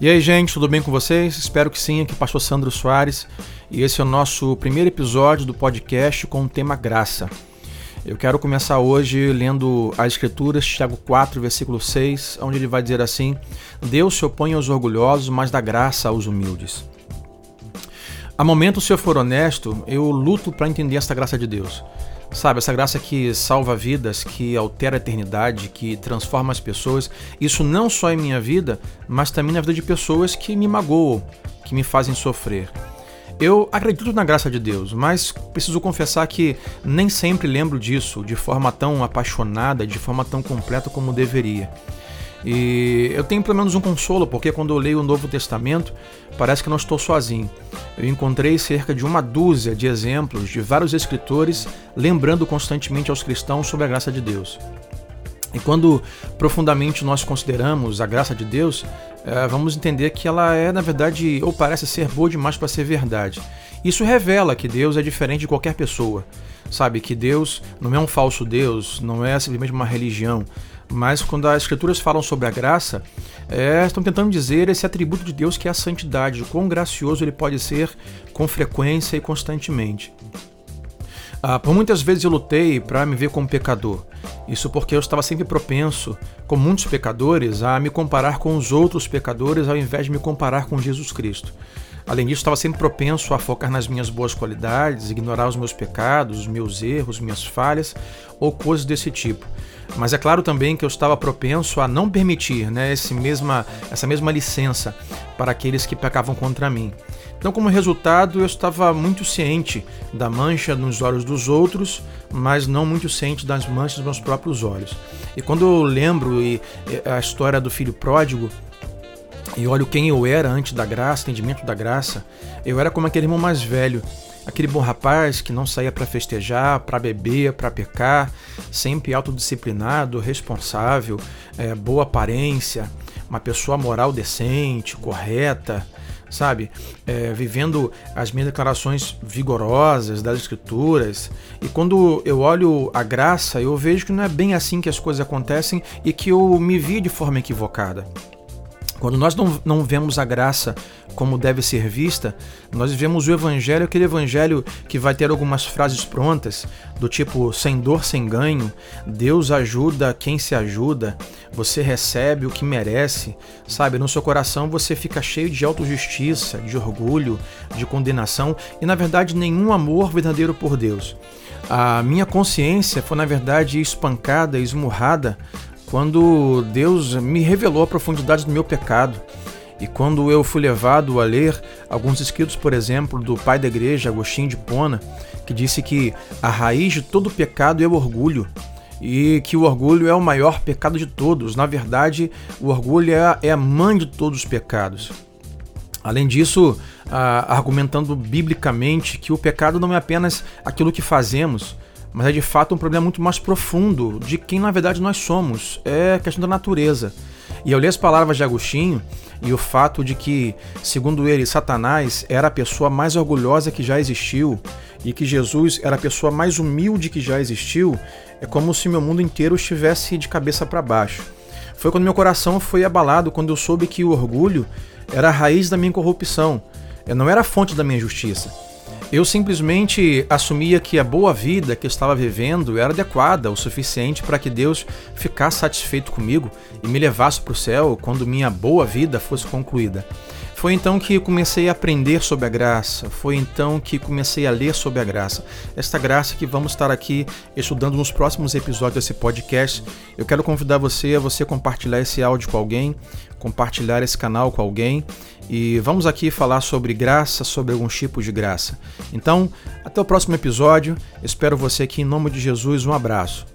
E aí, gente, tudo bem com vocês? Espero que sim, aqui o Pastor Sandro Soares e esse é o nosso primeiro episódio do podcast com o tema graça. Eu quero começar hoje lendo as Escrituras, Tiago 4, versículo 6, onde ele vai dizer assim: Deus se opõe aos orgulhosos, mas dá graça aos humildes. Há momentos, se eu for honesto, eu luto para entender essa graça de Deus. Sabe, essa graça que salva vidas, que altera a eternidade, que transforma as pessoas. Isso não só em minha vida, mas também na vida de pessoas que me magoam, que me fazem sofrer. Eu acredito na graça de Deus, mas preciso confessar que nem sempre lembro disso de forma tão apaixonada, de forma tão completa como deveria. E eu tenho pelo menos um consolo, porque quando eu leio o Novo Testamento, parece que não estou sozinho. Eu encontrei cerca de uma dúzia de exemplos de vários escritores lembrando constantemente aos cristãos sobre a graça de Deus. E quando profundamente nós consideramos a graça de Deus, é, vamos entender que ela é, na verdade, ou parece ser boa demais para ser verdade. Isso revela que Deus é diferente de qualquer pessoa. Sabe, que Deus não é um falso Deus, não é simplesmente uma religião, mas quando as escrituras falam sobre a graça, é, estão tentando dizer esse atributo de Deus que é a santidade, o quão gracioso ele pode ser com frequência e constantemente. Ah, por muitas vezes eu lutei para me ver como pecador. Isso porque eu estava sempre propenso, como muitos pecadores, a me comparar com os outros pecadores ao invés de me comparar com Jesus Cristo. Além disso, estava sempre propenso a focar nas minhas boas qualidades, ignorar os meus pecados, os meus erros, minhas falhas ou coisas desse tipo. Mas é claro também que eu estava propenso a não permitir né, esse mesma, essa mesma licença para aqueles que pecavam contra mim. Então, como resultado, eu estava muito ciente da mancha nos olhos dos outros, mas não muito ciente das manchas dos meus próprios olhos. E quando eu lembro a história do filho pródigo, e olho quem eu era antes da graça, entendimento da graça, eu era como aquele irmão mais velho aquele bom rapaz que não saía para festejar, para beber, para pecar, sempre autodisciplinado, responsável, é, boa aparência, uma pessoa moral decente, correta, sabe? É, vivendo as minhas declarações vigorosas das Escrituras. E quando eu olho a graça, eu vejo que não é bem assim que as coisas acontecem e que eu me vi de forma equivocada. Quando nós não, não vemos a graça como deve ser vista, nós vemos o evangelho, aquele evangelho que vai ter algumas frases prontas, do tipo sem dor, sem ganho, Deus ajuda quem se ajuda, você recebe o que merece, sabe? No seu coração você fica cheio de autojustiça, de orgulho, de condenação e na verdade nenhum amor verdadeiro por Deus. A minha consciência foi na verdade espancada, esmurrada quando Deus me revelou a profundidade do meu pecado. E quando eu fui levado a ler alguns escritos, por exemplo, do pai da igreja, Agostinho de Pona, que disse que a raiz de todo pecado é o orgulho e que o orgulho é o maior pecado de todos. Na verdade, o orgulho é, é a mãe de todos os pecados. Além disso, argumentando biblicamente que o pecado não é apenas aquilo que fazemos, mas é de fato um problema muito mais profundo de quem na verdade nós somos. É a questão da natureza. E eu li as palavras de Agostinho e o fato de que, segundo ele, Satanás era a pessoa mais orgulhosa que já existiu e que Jesus era a pessoa mais humilde que já existiu, é como se meu mundo inteiro estivesse de cabeça para baixo. Foi quando meu coração foi abalado quando eu soube que o orgulho era a raiz da minha corrupção, não era a fonte da minha justiça. Eu simplesmente assumia que a boa vida que eu estava vivendo era adequada o suficiente para que Deus ficasse satisfeito comigo e me levasse para o céu quando minha boa vida fosse concluída. Foi então que comecei a aprender sobre a graça, foi então que comecei a ler sobre a graça. Esta graça que vamos estar aqui estudando nos próximos episódios desse podcast. Eu quero convidar você a você compartilhar esse áudio com alguém, compartilhar esse canal com alguém e vamos aqui falar sobre graça, sobre alguns tipos de graça. Então, até o próximo episódio. Espero você aqui em nome de Jesus. Um abraço.